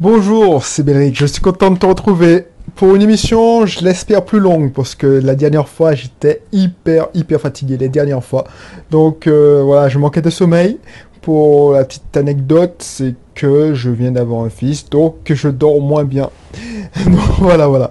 Bonjour, c'est Bédric, je suis content de te retrouver pour une émission, je l'espère plus longue, parce que la dernière fois, j'étais hyper, hyper fatigué, les dernières fois. Donc euh, voilà, je manquais de sommeil. Pour la petite anecdote, c'est que je viens d'avoir un fils, donc je dors moins bien. Voilà, voilà.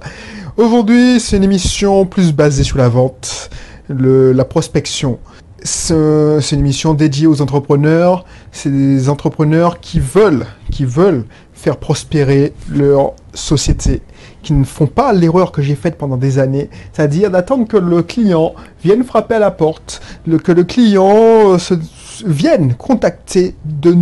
Aujourd'hui, c'est une émission plus basée sur la vente, la prospection. Ce- C'est une émission dédiée aux entrepreneurs. C'est des entrepreneurs qui veulent, qui veulent prospérer leur société, qui ne font pas l'erreur que j'ai faite pendant des années, c'est-à-dire d'attendre que le client vienne frapper à la porte, le- que le client euh, se, vienne contacter de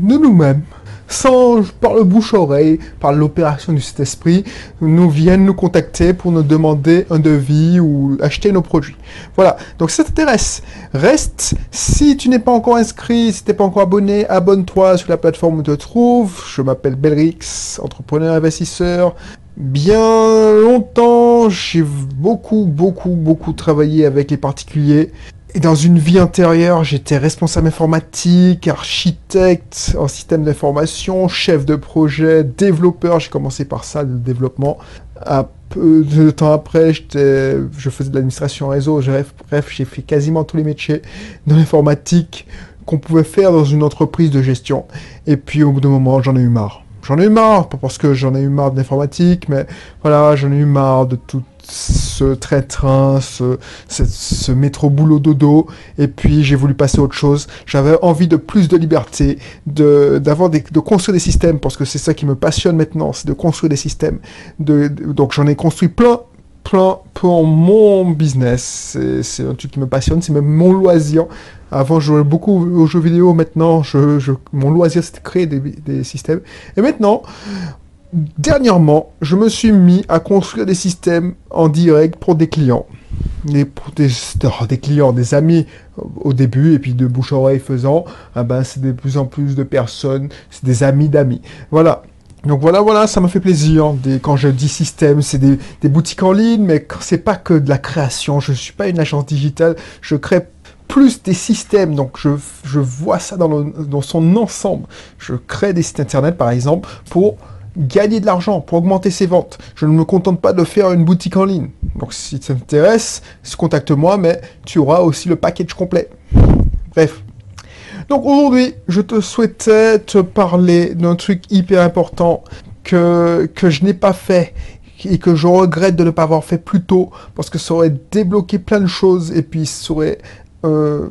nous-mêmes, sans par le bouche-oreille, par l'opération du Saint-Esprit, nous viennent nous contacter pour nous demander un devis ou acheter nos produits. Voilà, donc si ça t'intéresse, reste. Si tu n'es pas encore inscrit, si tu n'es pas encore abonné, abonne-toi sur la plateforme où tu te trouves. Je m'appelle Belrix, entrepreneur investisseur. Bien longtemps, j'ai beaucoup, beaucoup, beaucoup travaillé avec les particuliers. Et dans une vie antérieure, j'étais responsable informatique, architecte en système d'information, chef de projet, développeur. J'ai commencé par ça, le développement. Un peu de temps après, je faisais de l'administration réseau. Bref, bref, j'ai fait quasiment tous les métiers dans l'informatique qu'on pouvait faire dans une entreprise de gestion. Et puis au bout d'un moment, j'en ai eu marre. J'en ai eu marre, pas parce que j'en ai eu marre de l'informatique, mais voilà, j'en ai eu marre de tout ce train-train, ce, ce, ce métro boulot dodo, et puis j'ai voulu passer à autre chose. J'avais envie de plus de liberté, de d'avoir de construire des systèmes, parce que c'est ça qui me passionne maintenant, c'est de construire des systèmes. De, donc j'en ai construit plein, plein pour mon business. C'est c'est un truc qui me passionne, c'est même mon loisir. Avant, je jouais beaucoup aux jeux vidéo. Maintenant, je, je- mon loisir, c'était de créer des, des systèmes. Et maintenant, dernièrement, je me suis mis à construire des systèmes en direct pour des clients. Des, oh, des clients, des amis au début, et puis de bouche à oreille faisant, ah ben, c'est de plus en plus de personnes, c'est des amis d'amis. Voilà. Donc voilà, voilà, ça me fait plaisir. Quand je dis système, c'est des, boutiques en ligne, mais c'est pas que de la création. Je suis pas une agence digitale, je crée plus des systèmes. Donc je, vois ça dans, dans son ensemble. Je crée des sites internet, par exemple, pour gagner de l'argent, pour augmenter ses ventes. Je ne me contente pas de faire une boutique en ligne. Donc si ça t'intéresse, contacte-moi, mais tu auras aussi le package complet. Bref. Donc aujourd'hui, je te souhaitais te parler d'un truc hyper important que, que je n'ai pas fait et que je regrette de ne pas avoir fait plus tôt parce que ça aurait débloqué plein de choses et puis ça aurait euh,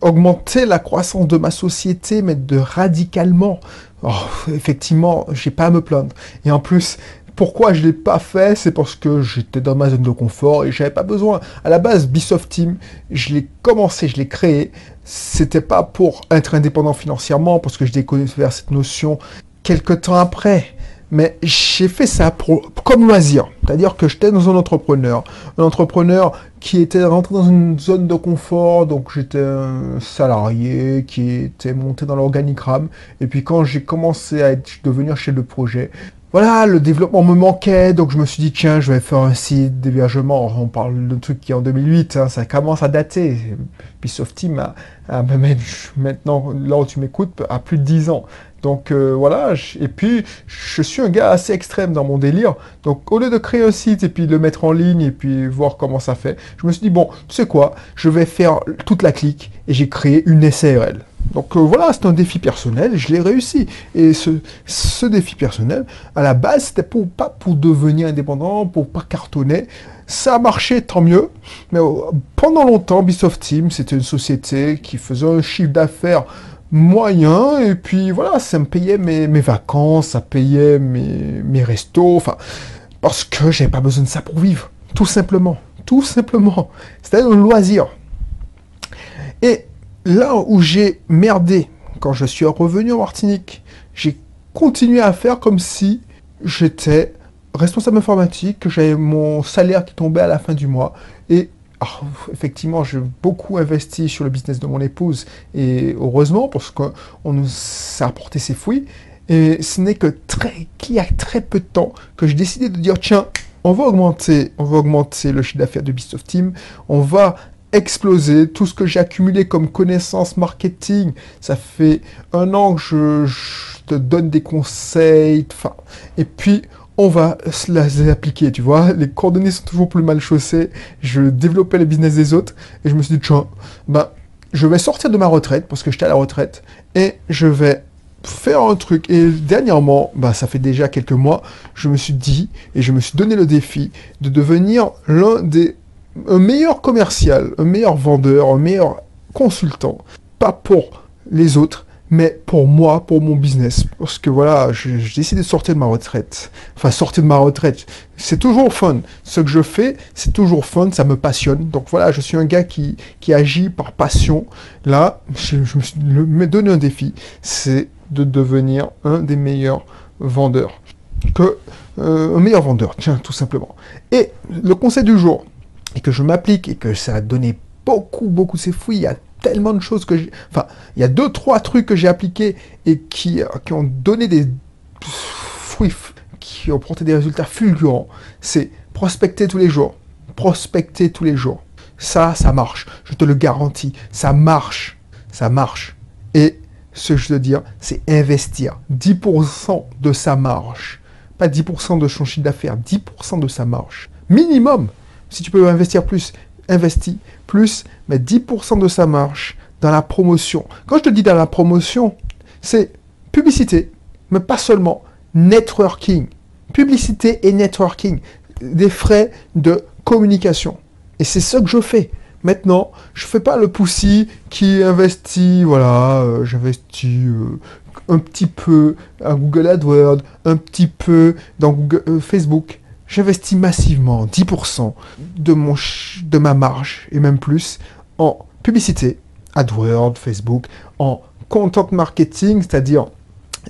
augmenté la croissance de ma société, mais de radicalement. Oh, effectivement, j'ai pas à me plaindre. Et en plus, pourquoi je l'ai pas fait C'est parce que j'étais dans ma zone de confort et j'avais pas besoin. À la base, Bisoft Team, je l'ai commencé, je l'ai créé. C'était pas pour être indépendant financièrement, parce que je découvert cette notion quelques temps après. Mais j'ai fait ça pour, comme loisir. C'est-à-dire que j'étais dans un entrepreneur. Un entrepreneur qui était rentré dans une zone de confort. Donc j'étais un salarié qui était monté dans l'organigramme. Et puis quand j'ai commencé à être, devenir chef de projet, voilà, le développement me manquait, donc je me suis dit, tiens, je vais faire un site d'hébergement. On parle d'un truc qui est en 2008, hein, ça commence à dater. Ubisoft Team a, a maintenant, là où tu m'écoutes, a plus de 10 ans. Donc euh, voilà, et puis je suis un gars assez extrême dans mon délire. Donc au lieu de créer un site et puis le mettre en ligne et puis voir comment ça fait, je me suis dit, bon, tu sais quoi, je vais faire toute la clique et j'ai créé une SARL. Donc euh, voilà, c'est un défi personnel, je l'ai réussi. Et ce, ce défi personnel, à la base, c'était pour, pas pour devenir indépendant, pour pas cartonner. Ça a marché, tant mieux. Mais euh, pendant longtemps, Bisoft Team, c'était une société qui faisait un chiffre d'affaires moyen. Et puis voilà, ça me payait mes, mes vacances, ça payait mes, mes restos. Enfin, parce que j'avais pas besoin de ça pour vivre. Tout simplement. Tout simplement. C'était un loisir. Et là où j'ai merdé, quand je suis revenu en Martinique, j'ai continué à faire comme si j'étais responsable informatique, que j'avais mon salaire qui tombait à la fin du mois. Et ah, effectivement, j'ai beaucoup investi sur le business de mon épouse. Et heureusement, parce que on nous, a apporté ses fruits. Et ce n'est que très, qu'il y a très peu de temps que j'ai décidé de dire, tiens, on va augmenter, on va augmenter le chiffre d'affaires de Beast of Team, on va explosé. Tout ce que j'ai accumulé comme connaissances marketing, ça fait un an que je, je te donne des conseils. Et puis on va se les appliquer, tu vois. Les coordonnées sont toujours plus mal chaussées. Je développais le business des autres et je me suis dit, tiens, ben, je vais sortir de ma retraite parce que j'étais à la retraite et je vais faire un truc. Et dernièrement, bah, ça fait déjà quelques mois, je me suis dit et je me suis donné le défi de devenir l'un des un meilleur commercial, un meilleur vendeur, un meilleur consultant. Pas pour les autres, mais pour moi, pour mon business. Parce que voilà, j'ai décidé de sortir de ma retraite. Enfin, sortir de ma retraite. C'est toujours fun. Ce que je fais, c'est toujours fun, ça me passionne. Donc voilà, je suis un gars qui, qui agit par passion. Là, je, je me suis donné un défi. C'est de devenir un des meilleurs vendeurs. Que, euh, un meilleur vendeur, tiens, tout simplement. Et le conseil du jour, et que je m'applique, et que ça a donné beaucoup, beaucoup, il y a tellement de choses que j'ai... Enfin, il y a deux, trois trucs que j'ai appliqués et qui, qui ont donné des fruits, qui ont porté des résultats fulgurants. C'est prospecter tous les jours. Prospecter tous les jours. Ça, ça marche. Je te le garantis. Ça marche. Ça marche. Et ce que je veux dire, c'est investir 10% de sa marge. Pas 10% de son chiffre d'affaires, 10% de sa marge. Minimum. Si tu peux investir plus, investis plus, mais 10% de sa marge dans la promotion. Quand je te dis dans la promotion, c'est publicité, mais pas seulement, networking. Publicité et networking. Des frais de communication. Et c'est ce que je fais. Maintenant, je fais pas le poussi qui investit, voilà, euh, j'investis euh, un petit peu à Google AdWords, un petit peu dans euh, Facebook. J'investis massivement, 10% de, mon de ma marge, et même plus, en publicité, AdWords, Facebook, en content marketing, c'est-à-dire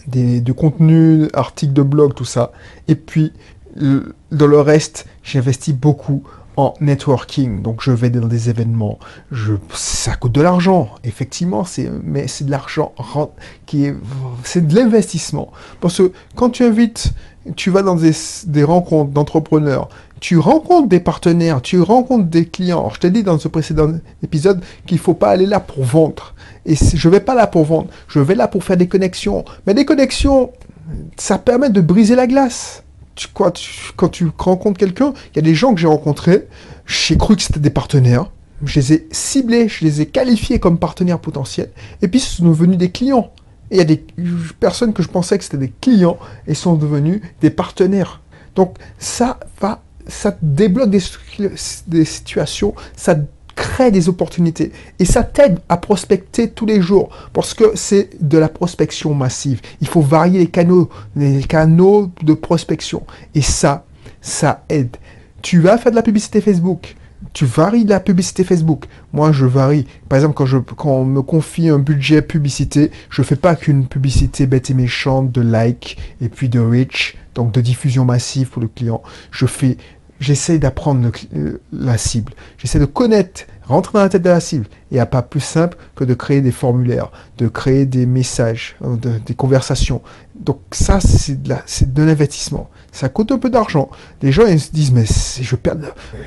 des, du contenu, articles de blog, tout ça. Et puis, dans le reste, j'investis beaucoup en networking. Donc je vais dans des événements. Je, ça coûte de l'argent, effectivement, c'est, mais c'est de l'argent qui est, c'est de l'investissement. Parce que quand tu invites, tu vas dans des, rencontres d'entrepreneurs, tu rencontres des partenaires, tu rencontres des clients. Alors, je t'ai dit dans ce précédent épisode qu'il faut pas aller là pour vendre. Et je vais pas là pour vendre. Je vais là pour faire des connexions. Mais des connexions, ça permet de briser la glace quoi, quand tu rencontres quelqu'un, il y a des gens que j'ai rencontrés, j'ai cru que c'était des partenaires, je les ai ciblés, je les ai qualifiés comme partenaires potentiels, et puis ce sont devenus des clients. Et il y a des personnes que je pensais que c'était des clients et sont devenus des partenaires. Donc ça va, ça débloque des, des situations, ça crée des opportunités. Et ça t'aide à prospecter tous les jours parce que c'est de la prospection massive. Il faut varier les canaux, les canaux de prospection. Et ça, ça aide. Tu vas faire de la publicité Facebook. Tu varies la publicité Facebook. Moi, je varie. Par exemple, quand, on me confie un budget publicité, je fais pas qu'une publicité bête et méchante de like et puis de reach, donc de diffusion massive pour le client. Je fais j'essaie d'apprendre euh, la cible. J'essaie de connaître, rentrer dans la tête de la cible. Et il n'y a pas plus simple que de créer des formulaires, de créer des messages, euh, des conversations. Donc ça, c'est de, l'investissement. Ça coûte un peu d'argent. Les gens ils se disent, mais je perds...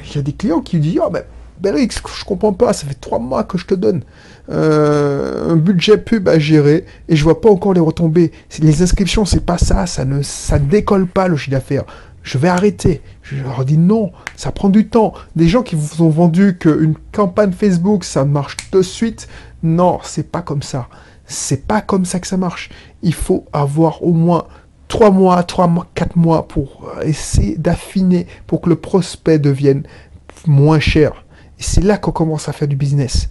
Il y a des clients qui disent, oh, mais Belrix, je comprends pas, ça fait trois mois que je te donne euh, un budget pub à gérer et je vois pas encore les retombées. Les inscriptions, c'est pas ça, ça ne ça décolle pas le chiffre d'affaires je vais arrêter. Je leur dis non, ça prend du temps. Des gens qui vous ont vendu qu'une campagne Facebook, ça marche de suite. Non, c'est pas comme ça. C'est pas comme ça que ça marche. Il faut avoir au moins 3 mois, 3 mois, 4 mois pour essayer d'affiner pour que le prospect devienne moins cher. Et c'est là qu'on commence à faire du business.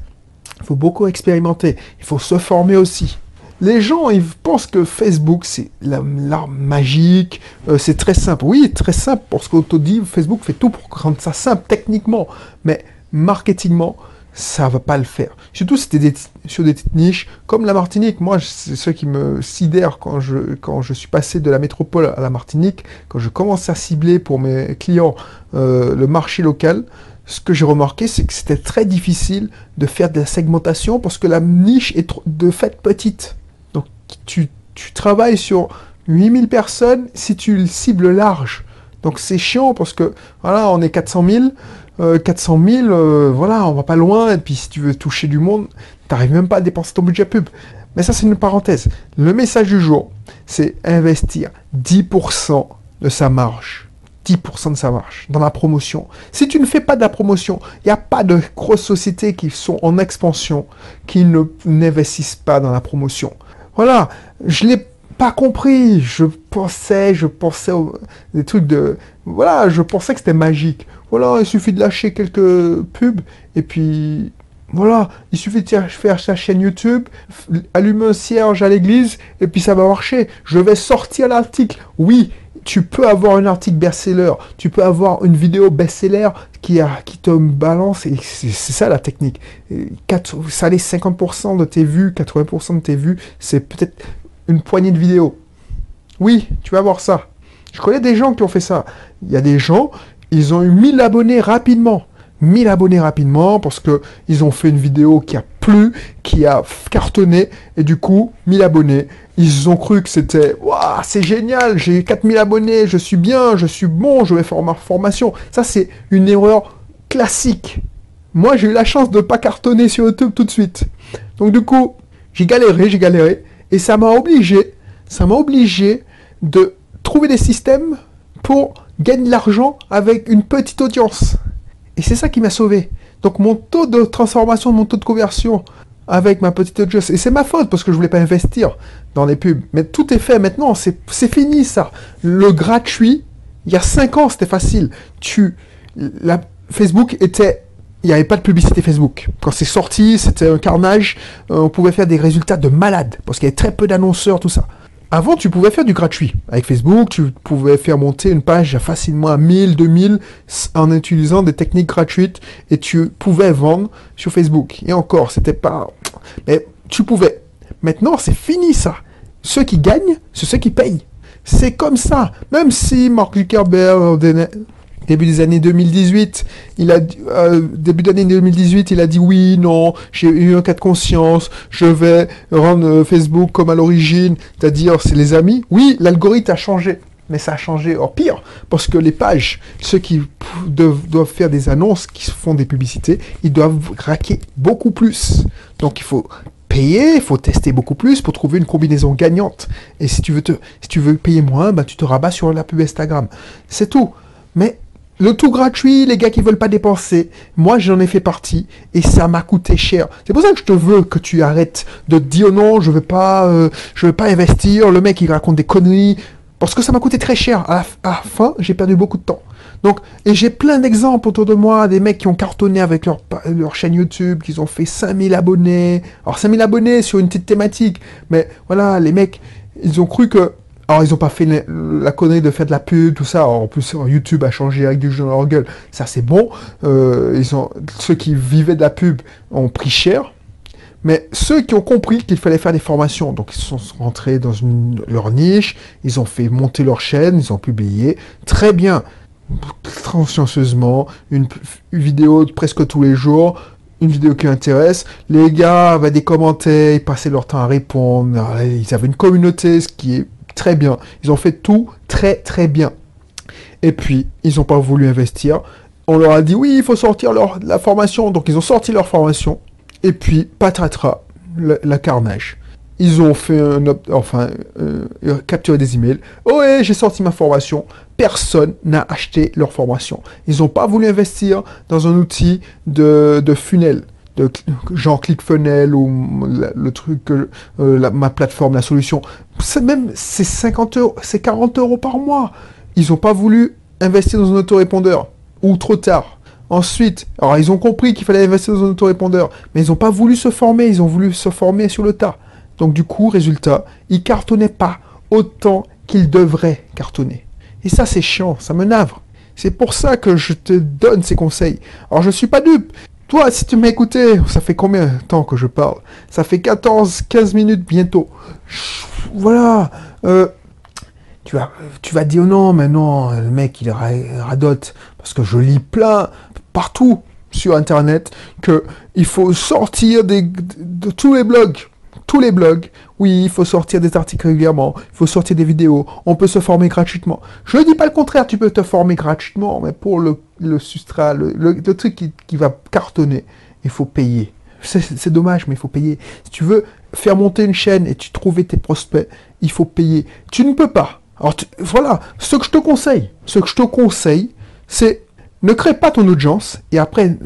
Il faut beaucoup expérimenter. Il faut se former aussi. Les gens, ils pensent que Facebook, c'est l'arme magique, euh, c'est très simple. Oui, très simple, parce qu'on te dit, Facebook fait tout pour rendre ça simple techniquement, mais marketingement, ça va pas le faire. Surtout c'était des, sur des petites niches, comme la Martinique. Moi, c'est ce qui me sidère quand je, quand je suis passé de la métropole à la Martinique, quand je commence à cibler pour mes clients euh, le marché local, ce que j'ai remarqué, c'est que c'était très difficile de faire de la segmentation parce que la niche est de fait petite tu, travailles sur 8000 personnes si tu cibles large. Donc c'est chiant parce que voilà, on est 400 000, 400 000, voilà, on va pas loin. Et puis si tu veux toucher du monde, t'arrives même pas à dépenser ton budget pub. Mais ça, c'est une parenthèse. Le message du jour, c'est investir 10% de sa marge. 10% de sa marge dans la promotion. Si tu ne fais pas de la promotion, il n'y a pas de grosses sociétés qui sont en expansion qui n'investissent pas dans la promotion. Voilà, je l'ai pas compris. Je pensais, je pensais aux, des trucs de, voilà, je pensais que c'était magique. Voilà, il suffit de lâcher quelques pubs et puis voilà, il suffit de faire sa chaîne YouTube, allumer un cierge à l'église, et puis ça va marcher. Je vais sortir l'article. Oui, tu peux avoir un article best-seller, tu peux avoir une vidéo best-seller qui, qui te balance, et c'est ça la technique. 4, ça les 50% de tes vues, 80% de tes vues, c'est peut-être une poignée de vidéos. Oui, tu vas voir ça. Je connais des gens qui ont fait ça. Il y a des gens, ils ont eu 1000 abonnés rapidement. 1000 abonnés rapidement parce que ils ont fait une vidéo qui a plu, qui a cartonné et du coup 1000 abonnés. Ils ont cru que c'était waouh, c'est génial, j'ai 4000 abonnés, je suis bien, je suis bon, je vais faire ma formation. Ça c'est une erreur classique. Moi, j'ai eu la chance de pas cartonner sur YouTube tout de suite. Donc du coup, j'ai galéré, j'ai galéré et ça m'a obligé, ça m'a obligé de trouver des systèmes pour gagner de l'argent avec une petite audience. Et c'est ça qui m'a sauvé. Donc mon taux de transformation, mon taux de conversion avec ma petite audience, et c'est ma faute parce que je voulais pas investir dans les pubs. Mais tout est fait maintenant, c'est fini ça. Le gratuit, il y a 5 ans c'était facile. Tu, Facebook était il n'y avait pas de publicité Facebook. Quand c'est sorti, c'était un carnage. Euh, on pouvait faire des résultats de malade parce qu'il y avait très peu d'annonceurs, tout ça. Avant, tu pouvais faire du gratuit. Avec Facebook, tu pouvais faire monter une page facilement à 1000, 2000 en utilisant des techniques gratuites et tu pouvais vendre sur Facebook. Et encore, c'était pas... Mais tu pouvais. Maintenant, c'est fini ça. Ceux qui gagnent, c'est ceux qui payent. C'est comme ça. Même si Mark Zuckerberg début des années 2018, il a euh, d'année 2018, il a dit oui, non, j'ai eu un cas de conscience, je vais rendre euh, Facebook comme à l'origine, c'est-à-dire c'est les amis. Oui, l'algorithme a changé, mais ça a changé en pire parce que les pages, ceux qui doivent, faire des annonces, qui font des publicités, ils doivent raquer beaucoup plus. Donc il faut payer, il faut tester beaucoup plus pour trouver une combinaison gagnante. Et si tu veux te, si tu veux payer moins, bah, tu te rabats sur la pub Instagram. C'est tout. Mais le tout gratuit, les gars qui veulent pas dépenser. Moi, j'en ai fait partie et ça m'a coûté cher. C'est pour ça que je te veux que tu arrêtes de te dire non, je veux pas, euh, je veux pas investir. Le mec, il raconte des conneries parce que ça m'a coûté très cher. À la, fin, j'ai perdu beaucoup de temps. Donc, et j'ai plein d'exemples autour de moi, des mecs qui ont cartonné avec leur, leur chaîne YouTube, qui ont fait 5000 abonnés. Alors, 5000 abonnés sur une petite thématique. Mais voilà, les mecs, ils ont cru que alors, ils ont pas fait la, connerie de faire de la pub, tout ça. en plus, YouTube a changé avec du jeu dans leur gueule. Ça, c'est bon. Euh, ils ont, ceux qui vivaient de la pub ont pris cher. Mais ceux qui ont compris qu'il fallait faire des formations, donc ils sont rentrés dans leur niche, ils ont fait monter leur chaîne, ils ont publié. Très bien. Consciencieusement, une, vidéo presque tous les jours, une vidéo qui intéresse. Les gars avaient des commentaires, ils passaient leur temps à répondre. Ils avaient une communauté, ce qui est très bien. Ils ont fait tout très très bien. Et puis, ils n'ont pas voulu investir. On leur a dit oui, il faut sortir la formation. Donc, ils ont sorti leur formation. Et puis, patatras, la carnage. Ils ont fait un, enfin, euh, capturé des emails. Oh, ouais, j'ai sorti ma formation. Personne n'a acheté leur formation. Ils n'ont pas voulu investir dans un outil de, de funnel de genre ClickFunnels ou le, truc, euh, ma plateforme, la solution. C'est même, c'est 50 euros, c'est 40 euros par mois. Ils n'ont pas voulu investir dans un autorépondeur ou trop tard. Ensuite, alors ils ont compris qu'il fallait investir dans un autorépondeur, mais ils n'ont pas voulu se former, ils ont voulu se former sur le tas. Donc du coup, résultat, ils cartonnaient pas autant qu'ils devraient cartonner. Et ça, c'est chiant, ça me navre. C'est pour ça que je te donne ces conseils. Alors je suis pas dupe. Toi, si tu écouté, ça fait combien de temps que je parle? Ça fait 14, 15 minutes bientôt. Voilà. Euh, tu, vas, dire non, mais non, le mec, il radote. Parce que je lis plein, partout sur Internet, que il faut sortir de tous les blogs tous les blogs. Oui, il faut sortir des articles régulièrement, il faut sortir des vidéos, on peut se former gratuitement. Je ne dis pas le contraire, tu peux te former gratuitement, mais pour le, le substrat, le, truc qui, qui, va cartonner, il faut payer. C'est dommage, mais il faut payer. Si tu veux faire monter une chaîne et tu trouver tes prospects, il faut payer. Tu ne peux pas. Alors voilà, ce que je te conseille, ce que je te conseille, c'est ne crée pas ton audience et après,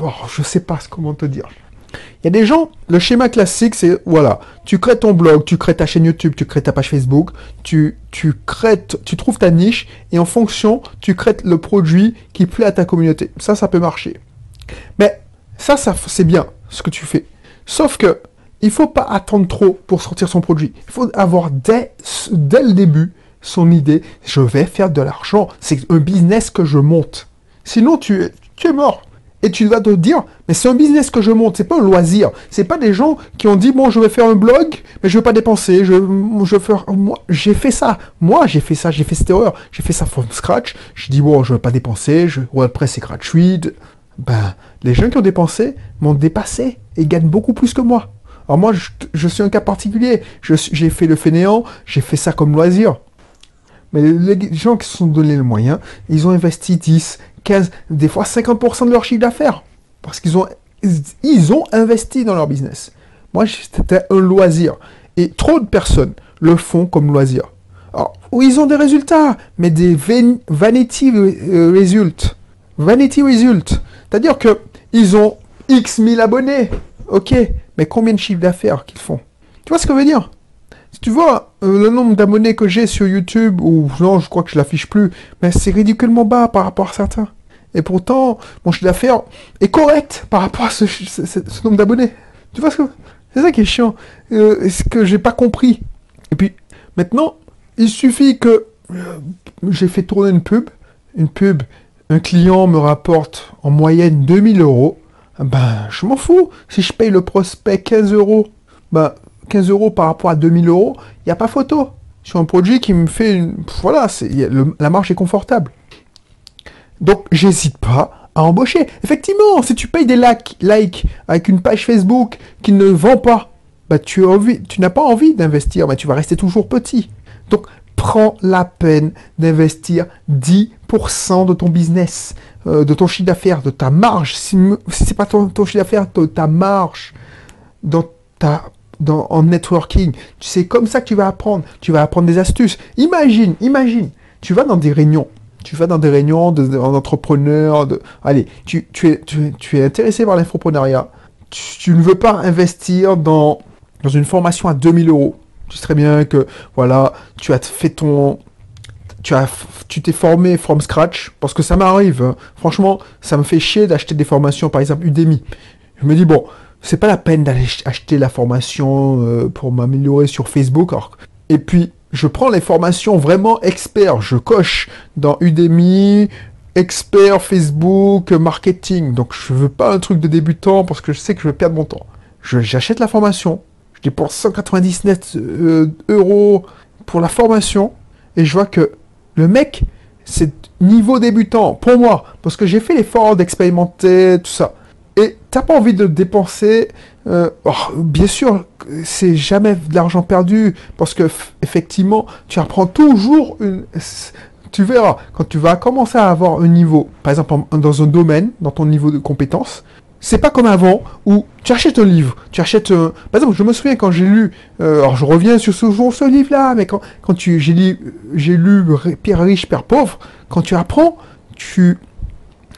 oh, je sais pas comment te dire. Il y a des gens, le schéma classique, c'est voilà, tu crées ton blog, tu crées ta chaîne YouTube, tu crées ta page Facebook, tu, crées, tu trouves ta niche et en fonction, tu crées le produit qui plaît à ta communauté. Ça, ça peut marcher. Mais ça, ça c'est bien ce que tu fais. Sauf que il faut pas attendre trop pour sortir son produit. Il faut avoir dès, dès le début son idée. Je vais faire de l'argent. C'est un business que je monte. Sinon, tu, tu es mort. Et tu vas te dire, mais c'est un business que je monte, c'est pas un loisir. C'est pas des gens qui ont dit, bon, je vais faire un blog, mais je vais pas dépenser, je, je moi, j'ai fait ça. Moi, j'ai fait ça, j'ai fait cette erreur. J'ai fait ça from scratch. Je dis, bon, je vais pas dépenser, je, WordPress c'est gratuit. Ben, les gens qui ont dépensé m'ont dépassé et gagnent beaucoup plus que moi. Alors moi, je, suis un cas particulier. J'ai fait le fainéant, j'ai fait ça comme loisir. Mais les gens qui se sont donné le moyen, ils ont investi 10, 15, des fois 50% de leur chiffre d'affaires. Parce qu'ils ont, ils ont investi dans leur business. Moi, c'était un loisir. Et trop de personnes le font comme loisir. Alors, ils ont des résultats, mais des vanity results. Vanity results. C'est-à-dire que ils ont X mille abonnés. Ok, mais combien de chiffres d'affaires qu'ils font? Tu vois ce que je veux dire? Si tu vois euh, le nombre d'abonnés que j'ai sur YouTube, ou non, je crois que je l'affiche plus, mais c'est ridiculement bas par rapport à certains. Et pourtant, mon chiffre d'affaires est correct par rapport à ce, nombre d'abonnés. Tu vois ce que c'est ça qui est chiant, euh, ce que j'ai pas compris? Et puis maintenant, il suffit que euh, j'ai fait tourner une pub, une pub, un client me rapporte en moyenne 2000 euros. Ben, je m'en fous. Si je paye le prospect 15 euros, ben, 15 euros par rapport à 2000 euros, il n'y a pas photo. Sur un produit qui me fait une... Voilà, la marge est confortable. Donc, j'hésite pas à embaucher. Effectivement, si tu payes des likes, avec une page Facebook qui ne vend pas, bah, tu, n'as pas envie d'investir, mais tu vas rester toujours petit. Donc, prends la peine d'investir 10% de ton business, euh, de ton chiffre d'affaires, de ta marge. Si, ce n'est pas ton, chiffre d'affaires, de ta marge dans ta, en networking. C'est comme ça que tu vas apprendre. Tu vas apprendre des astuces. Imagine, imagine, tu vas dans des réunions tu vas dans des réunions d'entrepreneurs, de, allez, tu, es, intéressé par l'infoprenariat, tu, ne veux pas investir dans, dans une formation à 2000 euros. Tu sais très bien que, voilà, tu as fait ton, tu as, tu t'es formé from scratch, parce que ça m'arrive, hein. franchement, ça me fait chier d'acheter des formations, par exemple Udemy. Je me dis, bon, c'est pas la peine d'aller acheter la formation euh, pour m'améliorer sur Facebook. et puis, je prends les formations vraiment experts. Je coche dans Udemy, expert Facebook, marketing. Donc je veux pas un truc de débutant parce que je sais que je vais perdre mon temps. J'achète la formation. Je dépense 199 euh, euros pour la formation. Et je vois que le mec, c'est niveau débutant pour moi. Parce que j'ai fait l'effort d'expérimenter, tout ça. Et t'as pas envie de dépenser. Euh, oh, bien sûr, c'est jamais de l'argent perdu parce que effectivement, tu apprends toujours une. Tu verras quand tu vas commencer à avoir un niveau, par exemple dans un domaine, dans ton niveau de compétence. C'est pas comme avant où tu achètes un livre, tu achètes un... Par exemple, je me souviens quand j'ai lu, euh, alors je reviens sur ce, ce livre-là, mais quand, quand tu, j'ai lu, j'ai lu Père riche, Père pauvre, quand tu apprends, tu,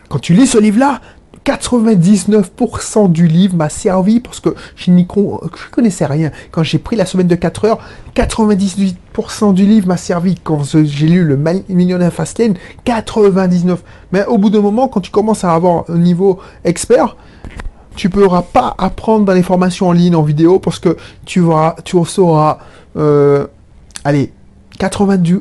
quand tu lis ce livre-là, 99% du livre m'a servi parce que je n'y connaissais rien. Quand j'ai pris la semaine de 4 heures, 98% du livre m'a servi. Quand j'ai lu le Millionnaire Fastlane, 99%. Mais au bout d'un moment, quand tu commences à avoir un niveau expert, tu ne pourras pas apprendre dans les formations en ligne, en vidéo, parce que tu, vas, tu sauras, euh, allez, 90,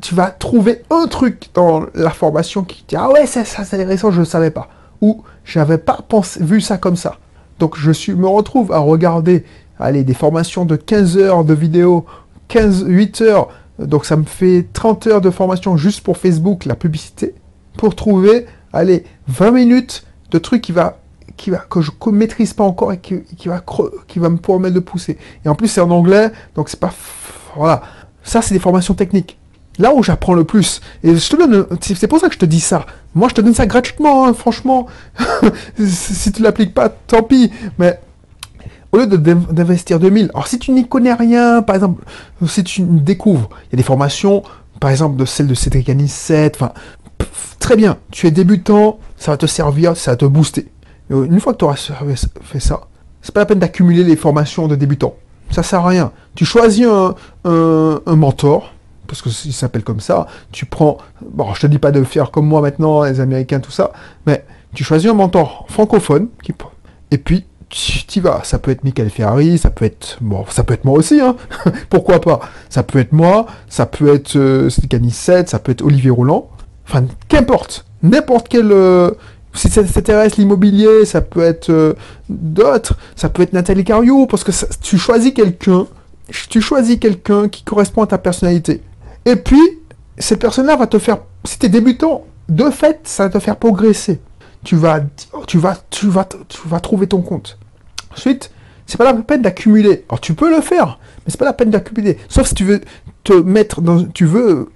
tu vas trouver un truc dans la formation qui te dit, ah ouais, ça c'est intéressant, je ne savais pas où j'avais pas vu ça comme ça. Donc je suis, me retrouve à regarder allez, des formations de 15 heures de vidéo, 15, 8 heures, donc ça me fait 30 heures de formation juste pour Facebook, la publicité, pour trouver, allez, 20 minutes de trucs qui va qui va, que je ne maîtrise pas encore et qui, qui va, qui va me permettre de pousser. Et en plus, c'est en anglais, donc c'est pas. Voilà. Ça, c'est des formations techniques. Là où j'apprends le plus. Et je te donne. C'est pour ça que je te dis ça. Moi, je te donne ça gratuitement, hein, franchement. si tu l'appliques pas, tant pis. Mais au lieu d'investir 2000, alors si tu n'y connais rien, par exemple, si tu découvres, il y a des formations, par exemple, de celle de Cédric Anissette, enfin, très bien, tu es débutant, ça va te servir, ça va te booster. Une fois que tu auras fait ça, c'est pas la peine d'accumuler les formations de débutants. Ça sert à rien. Tu choisis un, mentor, parce qu'il s'appelle comme ça. Tu prends. Bon, je te dis pas de faire comme moi maintenant, les Américains, tout ça, mais tu choisis un mentor francophone, qui, et puis tu y vas. Ça peut être Michael Ferrari, ça peut être. Bon, ça peut être moi aussi, hein. Pourquoi pas? Ça peut être moi, ça peut être euh, 7, ça peut être Olivier Roland. Enfin, qu'importe. N'importe quel. Euh, si ça t'intéresse l'immobilier, ça peut être euh, d'autres, ça peut être Nathalie Cario, parce que tu choisis quelqu'un, tu choisis quelqu'un qui correspond à ta personnalité. Et puis, cette personne-là va te faire, si tu débutant, de fait, ça va te faire progresser. Tu vas, tu vas, tu vas, tu vas trouver ton compte. Ensuite, c'est pas la peine d'accumuler. Alors tu peux le faire, mais c'est pas la peine d'accumuler. Sauf si tu veux te mettre dans, tu veux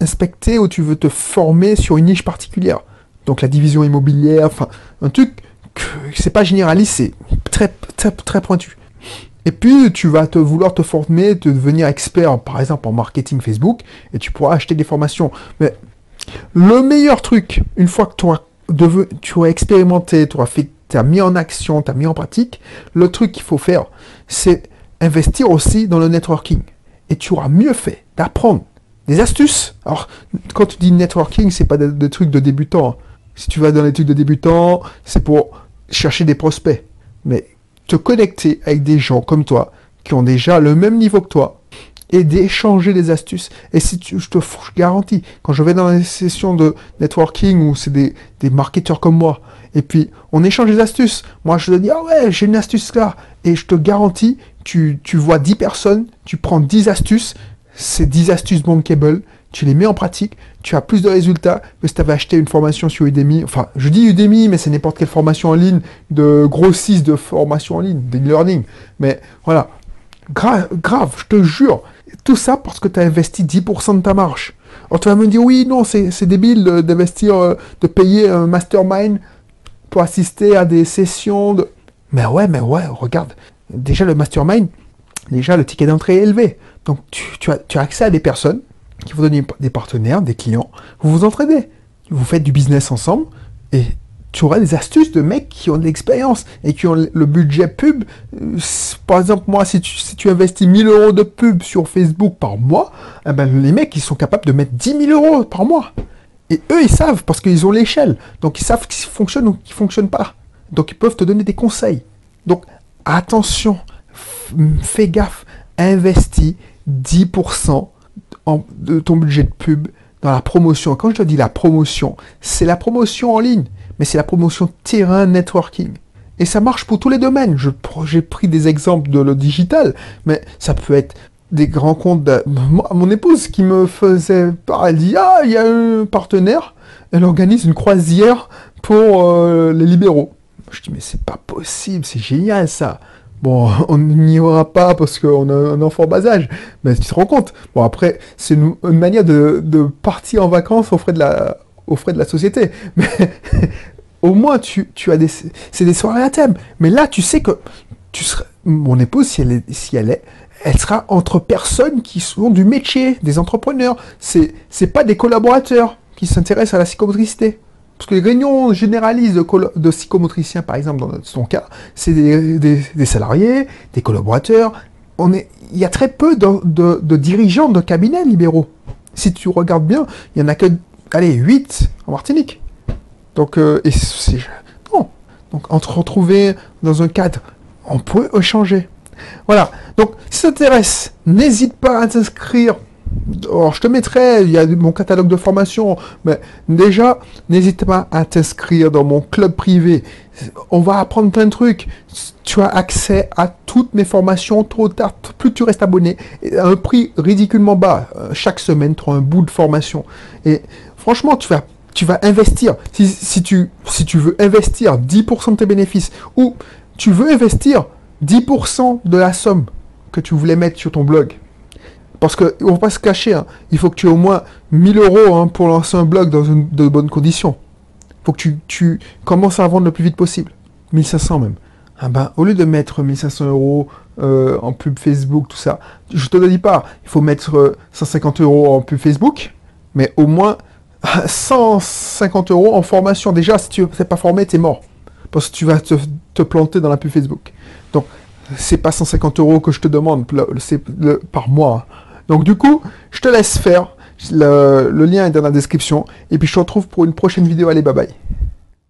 inspecter ou tu veux te former sur une niche particulière donc la division immobilière, enfin, un truc que c'est pas généraliste, c'est très, très, très pointu. Et puis, tu vas te vouloir te former, te devenir expert, par exemple, en marketing Facebook, et tu pourras acheter des formations. Mais le meilleur truc, une fois que toi, tu as expérimenté, tu as fait, tu as mis en action, tu as mis en pratique, le truc qu'il faut faire, c'est investir aussi dans le networking. Et tu auras mieux fait d'apprendre des astuces. Alors, quand tu dis networking, c'est pas des, trucs de débutants. Hein. Si tu vas dans l'étude de débutant, c'est pour chercher des prospects. Mais te connecter avec des gens comme toi, qui ont déjà le même niveau que toi, et d'échanger des astuces. Et si tu, je te garantis, quand je vais dans les sessions de networking où c'est des, des marketeurs comme moi, et puis on échange des astuces, moi je te dis, ah ouais, j'ai une astuce là, et je te garantis, tu, tu vois 10 personnes, tu prends 10 astuces, c'est 10 astuces bankable, tu les mets en pratique, tu as plus de résultats que si tu avais acheté une formation sur Udemy. Enfin, je dis Udemy, mais c'est n'importe quelle formation en ligne, de grossiste de formation en ligne, d'e-learning. Mais voilà, grave, je te jure. Tout ça parce que tu as investi 10% de ta marge. Alors tu vas me dire, oui, non, c'est débile d'investir, euh, de payer un mastermind pour assister à des sessions de... Mais ouais, mais ouais, regarde. Déjà, le mastermind, déjà, le ticket d'entrée est élevé. Donc, tu, as, tu as accès à des personnes qui vous donnent des partenaires, des clients, vous vous entraidez, vous faites du business ensemble et tu auras des astuces de mecs qui ont de l'expérience et qui ont le budget pub. Euh, par exemple, moi, si tu, investis 1000 euros de pub sur Facebook par mois, eh ben, les mecs, ils sont capables de mettre 10 000 euros par mois. Et eux, ils savent parce qu'ils ont l'échelle. Donc, ils savent qui fonctionne ou qui ne fonctionne pas. Donc, ils peuvent te donner des conseils. Donc, attention, fais gaffe, investis 10% de ton budget de pub dans la promotion. Quand je te dis la promotion, c'est la promotion en ligne, mais c'est la promotion terrain networking. Et ça marche pour tous les domaines. J'ai pris des exemples de le digital, mais ça peut être des grands comptes. De, mon épouse qui me faisait elle dit Ah, il y a un partenaire, elle organise une croisière pour euh, les libéraux. Je dis Mais c'est pas possible, c'est génial ça. Bon, on n'y aura pas parce qu'on a un enfant bas âge, mais tu te rends compte. Bon, après, c'est une, manière de, partir en vacances aux frais de la, aux frais de la société. Mais au moins, tu, as des, c'est des soirées à thème. Mais là, tu sais que tu seras, mon épouse, si elle est, si elle est, elle sera entre personnes qui sont du métier, des entrepreneurs. C'est, c'est pas des collaborateurs qui s'intéressent à la psychomotricité. Parce que les réunions généralistes de, psychomotriciens, par exemple, dans son cas, c'est des, salariés, des collaborateurs. On il y a très peu de, dirigeants de cabinets libéraux. Si tu regardes bien, il n'y en a que, allez, 8 en Martinique. Donc, euh, et non. Donc, entre retrouver dans un cadre, on peut échanger. Voilà. Donc, si ça t'intéresse, n'hésite pas à t'inscrire alors, je te mettrai, il y a mon catalogue de formation, mais déjà, n'hésite pas à t'inscrire dans mon club privé. On va apprendre plein de trucs. Tu as accès à toutes mes formations trop tard, plus tu restes abonné, à un prix ridiculement bas. Euh, chaque semaine, tu auras un bout de formation. Et franchement, tu vas investir. Tu, si tu veux investir 10% de tes bénéfices, ou tu veux investir 10% de la somme que tu voulais mettre sur ton blog, parce qu'on ne va pas se cacher, hein, il faut que tu aies au moins 1000 euros hein, pour lancer un blog dans une, de bonnes conditions. Il faut que tu, commences à vendre le plus vite possible. 1500 même. Ah ben, au lieu de mettre 1500 euros euh, en pub Facebook, tout ça, je te le dis pas, il faut mettre 150 euh, euros en pub Facebook, mais au moins 150 euros en formation. Déjà, si tu n'es pas formé, tu es mort. Parce que tu vas te, planter dans la pub Facebook. Donc, c'est pas 150 euros que je te demande, par mois. Donc, du coup, je te laisse faire. Le, lien est dans la description. Et puis, je te retrouve pour une prochaine vidéo. Allez, bye bye.